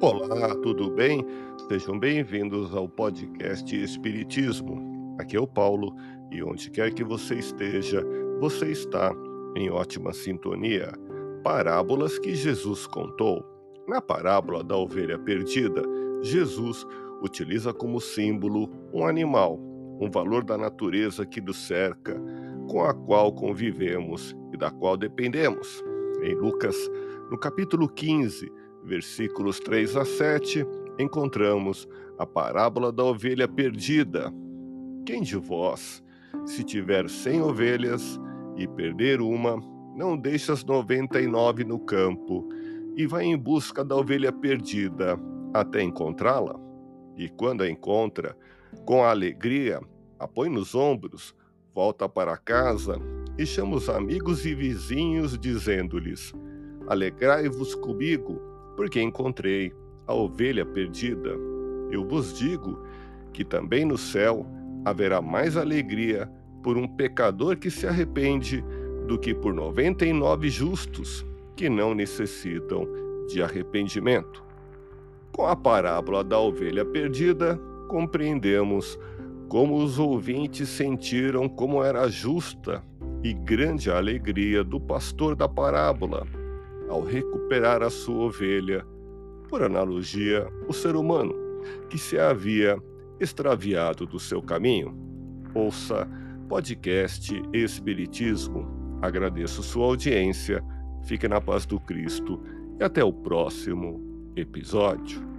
Olá, tudo bem? Sejam bem-vindos ao podcast Espiritismo. Aqui é o Paulo e onde quer que você esteja, você está em ótima sintonia. Parábolas que Jesus contou. Na parábola da ovelha perdida, Jesus utiliza como símbolo um animal, um valor da natureza que nos cerca, com a qual convivemos e da qual dependemos. Em Lucas, no capítulo 15, versículos 3 a 7, encontramos a parábola da ovelha perdida. Quem de vós, se tiver cem ovelhas e perder uma, não deixa as noventa e nove no campo e vai em busca da ovelha perdida até encontrá-la? E quando a encontra, com alegria, a põe nos ombros, volta para casa e chama os amigos e vizinhos, dizendo-lhes: Alegrai-vos comigo, porque encontrei a ovelha perdida. Eu vos digo que também no céu haverá mais alegria por um pecador que se arrepende do que por noventa e nove justos que não necessitam de arrependimento. Com a parábola da ovelha perdida, compreendemos como os ouvintes sentiram como era justa e grande a alegria do pastor da parábola ao recuperar a sua ovelha, por analogia, o ser humano, que se havia extraviado do seu caminho. Ouça podcast Espiritismo. Agradeço sua audiência, fique na paz do Cristo e até o próximo episódio.